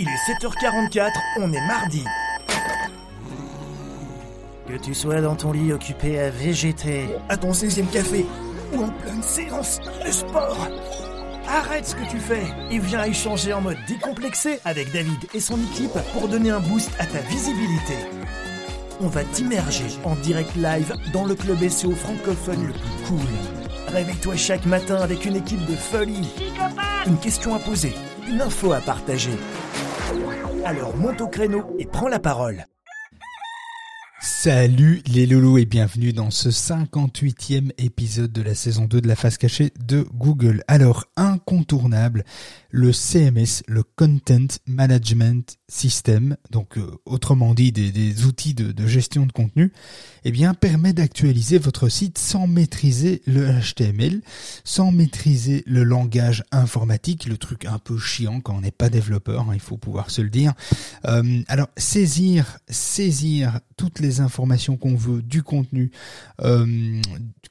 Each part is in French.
Il est 7h44, on est mardi. Que tu sois dans ton lit occupé à végéter, à ton 16e café, ou en pleine séance de sport. Arrête ce que tu fais et viens échanger en mode décomplexé avec David et son équipe pour donner un boost à ta visibilité. On va t'immerger en direct live dans le club SEO francophone le plus cool. Réveille-toi chaque matin avec une équipe de folie. Une question à poser, une info à partager. Alors monte au créneau et prends la parole. Salut les loulous et bienvenue dans ce 58e épisode de la saison 2 de la face cachée de Google. Alors, incontournable, le CMS, le Content Management System, donc euh, autrement dit des, outils de, gestion de contenu, eh bien permet d'actualiser votre site sans maîtriser le HTML, sans maîtriser le langage informatique, le truc un peu chiant quand on n'est pas développeur, hein, il faut pouvoir se le dire. Euh, alors saisir, saisir toutes les informations qu'on veut du contenu euh,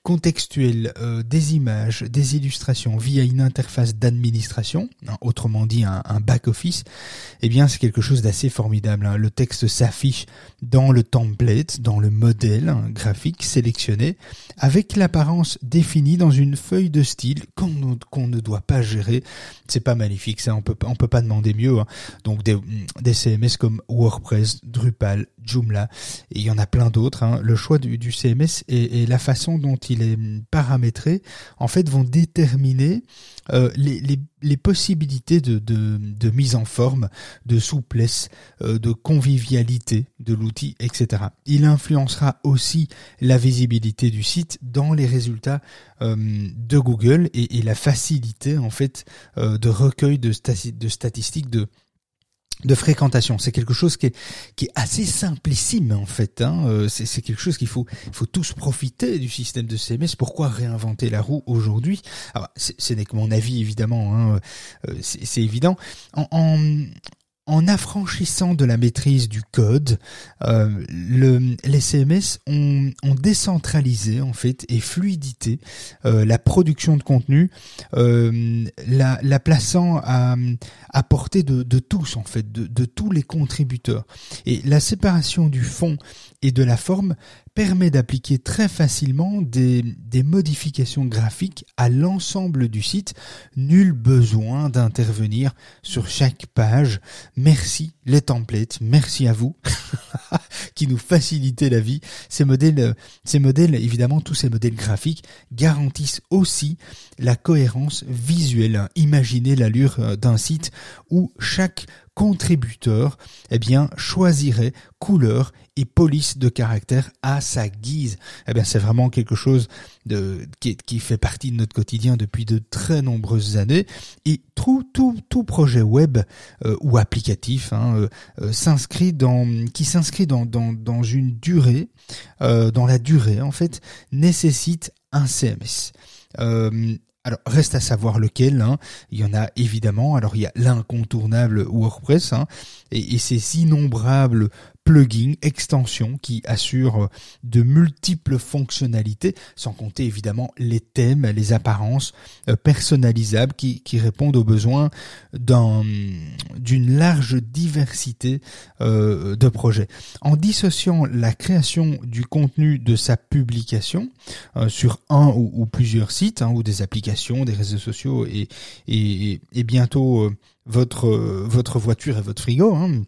contextuel, des images, des illustrations via une interface d'administration Hein, autrement dit un, back-office, eh bien c'est quelque chose d'assez formidable. Hein. Le texte s'affiche dans le template, dans le modèle hein, graphique sélectionné, avec l'apparence définie dans une feuille de style qu'on ne doit pas gérer. C'est pas magnifique, ça on peut on peut pas demander mieux. Donc des CMS comme WordPress, Drupal, Joomla, et il y en a plein d'autres. Le choix du, CMS et, la façon dont il est paramétré, en fait, vont déterminer euh, les, possibilités de, mise en forme, de souplesse, euh, de convivialité de l'outil, etc. Il influencera aussi la visibilité du site dans les résultats euh, de Google et, et, la facilité en fait de recueil de, de statistiques de de fréquentation. C'est quelque chose qui est, qui est assez simplissime en fait. Hein. Euh, c'est quelque chose qu'il faut, faut tous profiter du système de CMS. Pourquoi réinventer la roue aujourd'hui? Alors, ce n'est que mon avis évidemment. Hein. Euh, c'est évident. En, en, en affranchissant de la maîtrise du code, euh, le, les CMS ont, décentralisé en fait et fluidité euh, la production de contenu, euh, la, la, plaçant à, portée de, de, tous en fait, de, de tous les contributeurs. Et la séparation du fond et de la forme permet d'appliquer très facilement des, modifications graphiques à l'ensemble du site. Nul besoin d'intervenir sur chaque page. Merci les templates, merci à vous qui nous facilitez la vie. Ces modèles, ces modèles, évidemment, tous ces modèles graphiques garantissent aussi la cohérence visuelle. Imaginez l'allure d'un site où chaque contributeur, eh bien, choisirait couleur et police de caractère à sa guise. Eh bien, c'est vraiment quelque chose de, qui, qui, fait partie de notre quotidien depuis de très nombreuses années. Et tout, tout, tout projet web euh, ou applicatif hein, euh, euh, s'inscrit dans, qui s'inscrit dans, dans, dans une durée, dans la durée en fait, nécessite un CMS. Alors reste à savoir lequel. Hein. Il y en a évidemment. Alors il y a l'incontournable WordPress hein, et, et ses innombrables plugins, extensions qui assurent de multiples fonctionnalités, sans compter évidemment les thèmes, les apparences euh, personnalisables qui, qui répondent aux besoins d'une large diversité euh, de projets. En dissociant la création du contenu de sa publication euh, sur un ou, plusieurs sites, hein, ou des applications, des réseaux sociaux et, et, et bientôt votre, votre voiture et votre frigo, hein,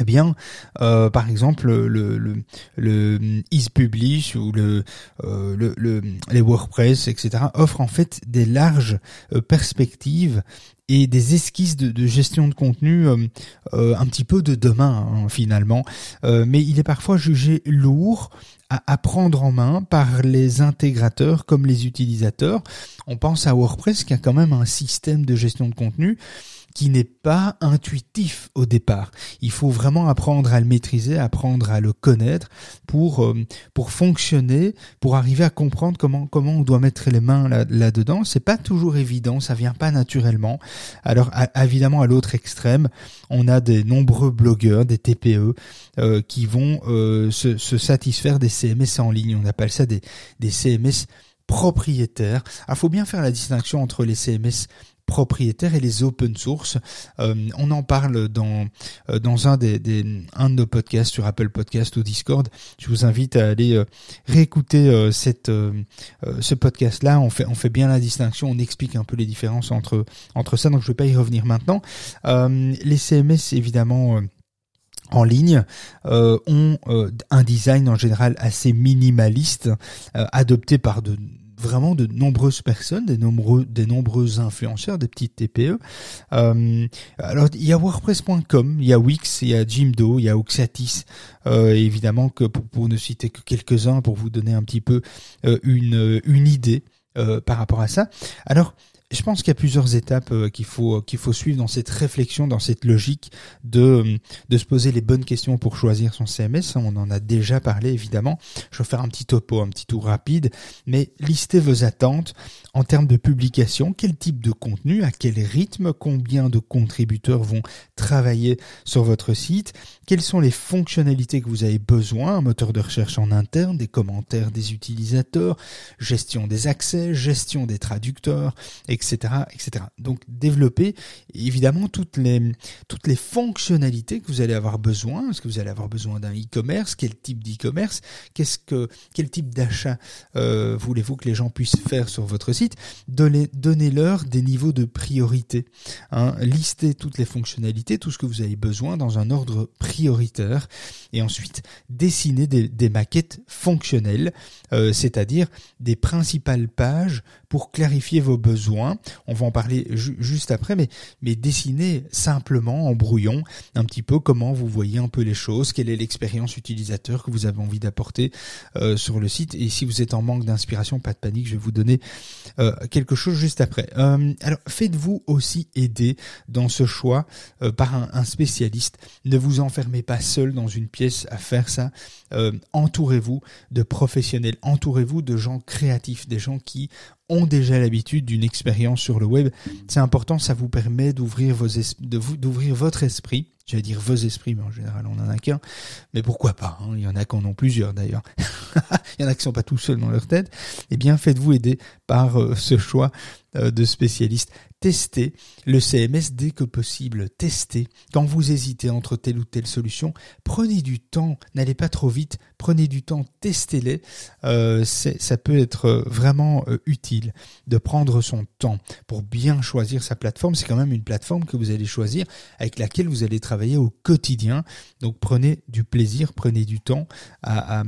eh bien, euh, par exemple, le, le, le EasePublish ou le, euh, le, le, les WordPress, etc., offrent en fait des larges euh, perspectives et des esquisses de, de gestion de contenu euh, euh, un petit peu de demain hein, finalement. mais il est parfois jugé lourd à, à prendre en main par les intégrateurs comme les utilisateurs. On pense à WordPress qui a quand même un système de gestion de contenu qui n'est pas intuitif au départ. Il faut vraiment apprendre à le maîtriser, apprendre à le connaître pour euh, pour fonctionner, pour arriver à comprendre comment comment on doit mettre les mains là, là dedans. C'est pas toujours évident, ça vient pas naturellement. Alors évidemment à l'autre extrême, on a des nombreux blogueurs, des TPE euh, qui vont euh, se, se satisfaire des CMS en ligne. On appelle ça des des CMS propriétaires. Il faut bien faire la distinction entre les CMS propriétaires et les open source. on en parle dans dans un des, un de nos podcasts sur Apple Podcast ou Discord. Je vous invite à aller réécouter cette ce podcast là. On fait on fait bien la distinction, on explique un peu les différences entre entre ça. Donc je vais pas y revenir maintenant. les CMS évidemment en ligne euh, ont euh, un design en général assez minimaliste, euh, adopté par de vraiment de nombreuses personnes, des nombreux, des nombreux influenceurs, des petites TPE. alors il y a WordPress.com, il y a Wix, il y a Jimdo, il y a Oxatis, évidemment que pour, ne citer que quelques-uns pour vous donner un petit peu une une idée par rapport à ça. Alors je pense qu'il y a plusieurs étapes euh, qu'il faut qu'il faut suivre dans cette réflexion, dans cette logique de euh, de se poser les bonnes questions pour choisir son CMS. On en a déjà parlé évidemment. Je vais faire un petit topo, un petit tour rapide, mais listez vos attentes en termes de publication. Quel type de contenu, à quel rythme, combien de contributeurs vont travailler sur votre site, quelles sont les fonctionnalités que vous avez besoin, un moteur de recherche en interne, des commentaires des utilisateurs, gestion des accès, gestion des traducteurs, etc., etc. Donc développer évidemment toutes les fonctionnalités que vous allez avoir besoin. Est-ce que vous allez avoir besoin d'un e-commerce? Quel type d'e-commerce? Quel type d'achat euh, voulez-vous que les gens puissent faire sur votre site? Donnez donnez-leur des niveaux de priorité. Hein. Listez toutes les fonctionnalités, tout ce que vous avez besoin dans un ordre prioritaire, et ensuite dessinez des, des maquettes fonctionnelles, euh, c'est-à-dire des principales pages pour clarifier vos besoins. On va en parler juste après, mais, mais dessinez simplement en brouillon un petit peu comment vous voyez un peu les choses, quelle est l'expérience utilisateur que vous avez envie d'apporter euh, sur le site. Et si vous êtes en manque d'inspiration, pas de panique, je vais vous donner euh, quelque chose juste après. Euh, alors faites-vous aussi aider dans ce choix par un, un, spécialiste. Ne vous enfermez pas seul dans une pièce à faire ça. entourez-vous de professionnels, entourez-vous de gens créatifs, des gens qui ont déjà l'habitude d'une expérience sur le web. C'est important, ça vous permet d'ouvrir vos d'ouvrir votre esprit. J'allais dire vos esprits, mais en général on en a qu'un. Mais pourquoi pas hein Il y en a qui en ont plusieurs d'ailleurs. Il y en a qui sont pas tout seuls dans leur tête. Eh bien, faites-vous aider par euh, ce choix euh, de spécialistes testez le CMS dès que possible. Testez. Quand vous hésitez entre telle ou telle solution, prenez du temps. N'allez pas trop vite. Prenez du temps. Testez-les. Euh, ça peut être vraiment utile de prendre son temps pour bien choisir sa plateforme. C'est quand même une plateforme que vous allez choisir avec laquelle vous allez travailler au quotidien. Donc prenez du plaisir, prenez du temps à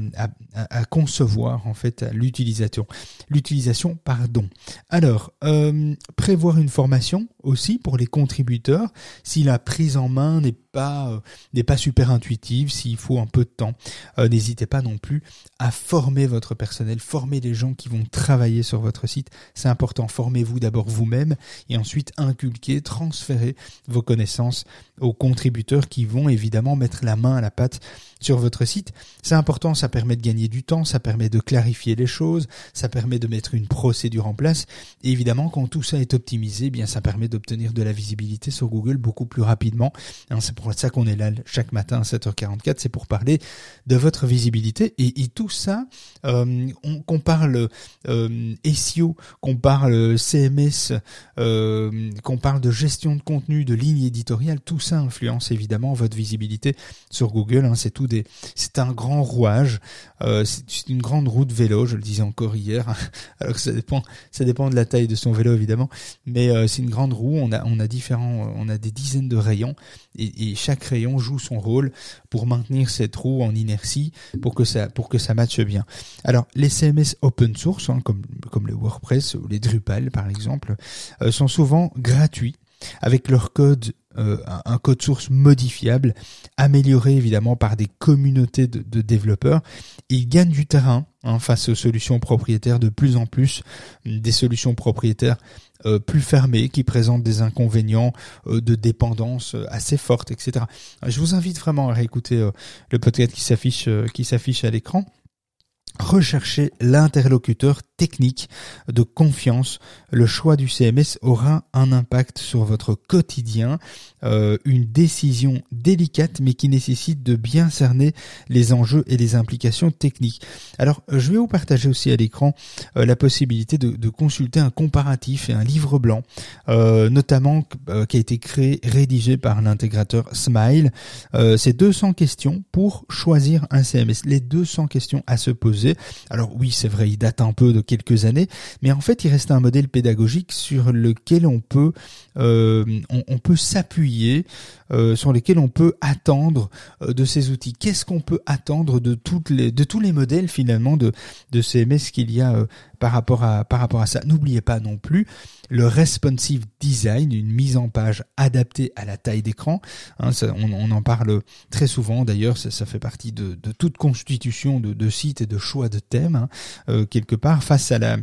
concevoir en fait l'utilisation. L'utilisation, pardon. Alors, euh, prévoir une formation aussi pour les contributeurs si la prise en main n'est pas euh, pas super intuitive, s'il faut un peu de temps. Euh, n'hésitez pas non plus à former votre personnel, former les gens qui vont travailler sur votre site. C'est important. Formez-vous d'abord vous-même et ensuite inculquer, transférer vos connaissances aux contributeurs qui vont évidemment mettre la main à la pâte sur votre site. C'est important, ça permet de gagner du temps, ça permet de clarifier les choses, ça permet de mettre une procédure en place. Évidemment, quand tout ça est optimisé, eh bien ça permet d'obtenir de la visibilité sur Google beaucoup plus rapidement. Hein, c'est pour ça qu'on est là chaque matin à 7h44, c'est pour parler de votre visibilité. Et, tout ça, euh, qu'on parle euh, SEO, qu'on parle CMS, euh, qu'on parle de gestion de contenu, de ligne éditoriale, tout ça influence évidemment votre visibilité sur Google. Hein, c'est tout c'est un grand rouage, c'est une grande roue de vélo. Je le disais encore hier, ça ça dépend de la taille de son vélo évidemment, mais euh, c'est une grande roue. On a, on a différents, on a des dizaines de rayons et, et, chaque rayon joue son rôle pour maintenir cette roue en inertie pour que ça, pour que ça matche bien. Alors les CMS open source, hein, comme comme les WordPress ou les Drupal par exemple, euh, sont souvent gratuits avec leur code euh, un code source modifiable, amélioré évidemment par des communautés de, développeurs. Ils gagnent du terrain hein, face aux solutions propriétaires de plus en plus, des solutions propriétaires euh, plus fermées qui présentent des inconvénients euh, de dépendance assez fortes, etc. Je vous invite vraiment à réécouter le podcast qui s'affiche qui s'affiche à l'écran Recherchez l'interlocuteur technique de confiance. Le choix du CMS aura un impact sur votre quotidien, euh, une décision délicate mais qui nécessite de bien cerner les enjeux et les implications techniques. Alors je vais vous partager aussi à l'écran euh, la possibilité de, consulter un comparatif et un livre blanc, euh, notamment qui a été créé, rédigé par l'intégrateur Smile. C'est 200 questions pour choisir un CMS. Les 200 questions à se poser alors oui, c'est vrai, il date un peu de quelques années, mais en fait, il reste un modèle pédagogique sur lequel on peut euh, s'appuyer, euh, sur lequel on peut attendre euh, de ces outils. Qu'est-ce qu'on peut attendre de toutes les de tous les modèles finalement de de CMS qu'il y a par rapport à par rapport à ça? N'oubliez pas non plus le responsive design, une mise en page adaptée à la taille d'écran. Hein, on, en parle très souvent. D'ailleurs, ça, fait partie de, toute constitution de, de site et de choix de thème. Hein, euh, quelque part, face à la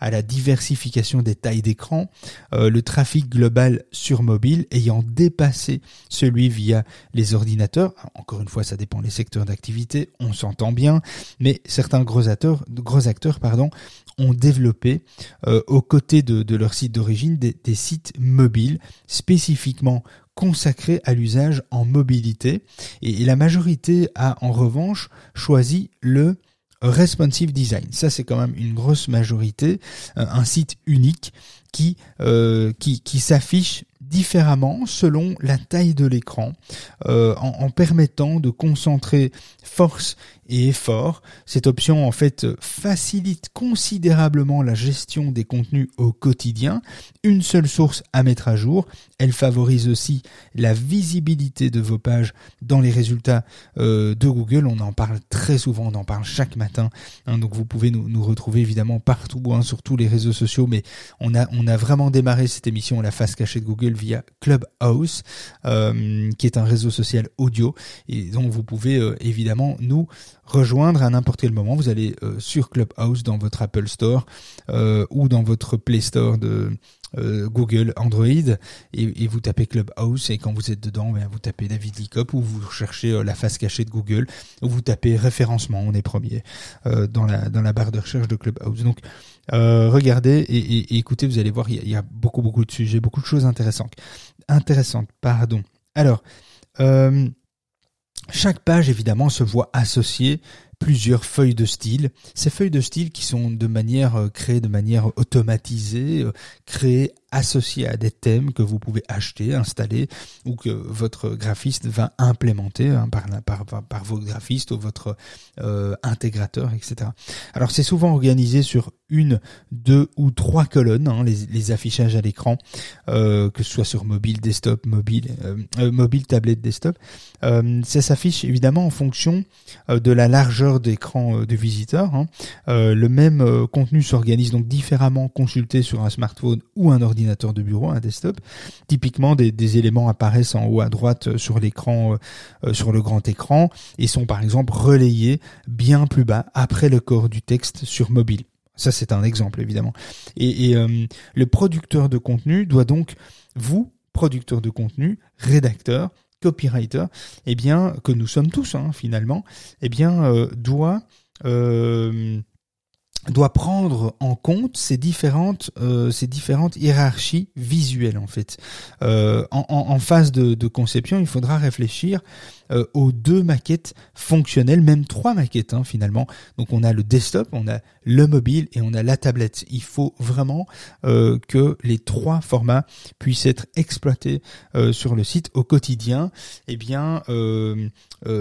à la diversification des tailles d'écran, euh, le trafic global sur mobile ayant dépassé celui via les ordinateurs. Encore une fois, ça dépend des secteurs d'activité. On s'entend bien, mais certains gros acteurs, gros acteurs, pardon, ont développé euh, aux côtés de, de leur site d'origine des, sites mobiles spécifiquement consacrés à l'usage en mobilité et, la majorité a en revanche choisi le responsive design. Ça c'est quand même une grosse majorité, un site unique qui, euh, qui, qui s'affiche différemment selon la taille de l'écran, euh, en, permettant de concentrer force et effort. Cette option en fait facilite considérablement la gestion des contenus au quotidien. Une seule source à mettre à jour. Elle favorise aussi la visibilité de vos pages dans les résultats euh, de Google. On en parle très souvent, on en parle chaque matin. Hein, donc vous pouvez nous, nous, retrouver évidemment partout, hein, sur tous les réseaux sociaux. Mais on a, on a vraiment démarré cette émission la face cachée de Google via Clubhouse, euh, qui est un réseau social audio et dont vous pouvez euh, évidemment nous rejoindre à n'importe quel moment. Vous allez euh, sur Clubhouse dans votre Apple Store ou dans votre Play Store de Google Android et, vous tapez Clubhouse et quand vous êtes dedans, ben, vous tapez David Licop ou vous cherchez la face cachée de Google ou vous tapez référencement, on est premier dans la barre de recherche de Clubhouse. Donc regardez et, écoutez, vous allez voir, il y, a, il y, a, beaucoup beaucoup de sujets, beaucoup de choses intéressantes. Intéressantes, pardon. Alors. Euh, chaque page, évidemment, se voit associée plusieurs feuilles de style. Ces feuilles de style qui sont de manière euh, créées de manière automatisée, euh, créées associées à des thèmes que vous pouvez acheter, installer ou que votre graphiste va implémenter hein, par, par, par, vos graphistes ou votre euh, intégrateur, etc. Alors c'est souvent organisé sur une, deux ou trois colonnes, hein, les, les, affichages à l'écran, euh, que ce soit sur mobile, desktop, mobile, euh, mobile, tablette, desktop. ça s'affiche évidemment en fonction de la largeur d'écran du visiteur. Hein. le même contenu s'organise donc différemment consulté sur un smartphone ou un ordinateur ordinateur de bureau, un desktop. Typiquement, des, éléments apparaissent en haut à droite euh, sur l'écran, euh, euh, sur le grand écran, et sont par exemple relayés bien plus bas après le corps du texte sur mobile. Ça, c'est un exemple évidemment. Et, le producteur de contenu doit donc, vous, producteur de contenu, rédacteur, copywriter, eh bien que nous sommes tous hein, finalement, eh bien doit doit prendre en compte ces différentes euh, ces différentes hiérarchies visuelles en fait. Euh, en, en, phase de, de, conception, il faudra réfléchir euh, aux deux maquettes fonctionnelles, même trois maquettes hein, finalement. Donc on a le desktop, on a le mobile et on a la tablette. Il faut vraiment euh, que les trois formats puissent être exploités euh, sur le site au quotidien. Eh bien,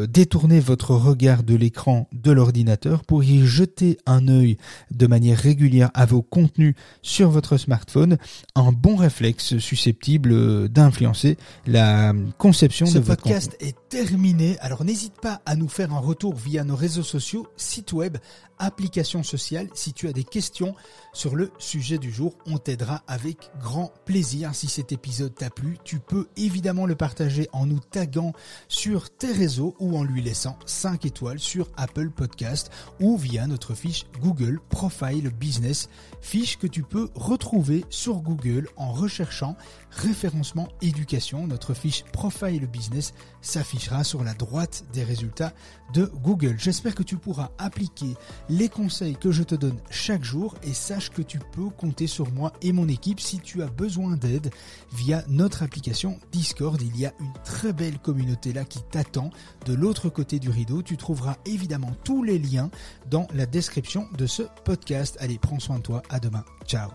détournez votre regard de l'écran de l'ordinateur pour y jeter un œil de manière régulière à vos contenus sur votre smartphone. Un bon réflexe susceptible d'influencer la conception de votre podcast est terminé. Alors n'hésite pas à nous faire un retour via nos réseaux sociaux, site web, application sociale. Si tu as des questions sur le sujet du jour, on t'aidera avec grand plaisir. Si cet épisode t'a plu, tu peux évidemment le partager en nous taguant sur tes réseaux ou en lui laissant 5 étoiles sur Apple Podcast ou via notre fiche Google Profile Business, fiche que tu peux retrouver sur Google en recherchant référencement éducation. Notre fiche Profile Business s'affichera sur la droite des résultats de Google. J'espère que tu pourras appliquer les conseils que je te donne chaque jour et sache que tu peux compter sur moi et mon équipe si tu as besoin d'aide via notre application Discord. Il y a une très belle communauté là qui t'attend de l'autre côté du rideau. Tu trouveras évidemment tous les liens dans la description de ce podcast. Allez, prends soin de toi. À demain. Ciao.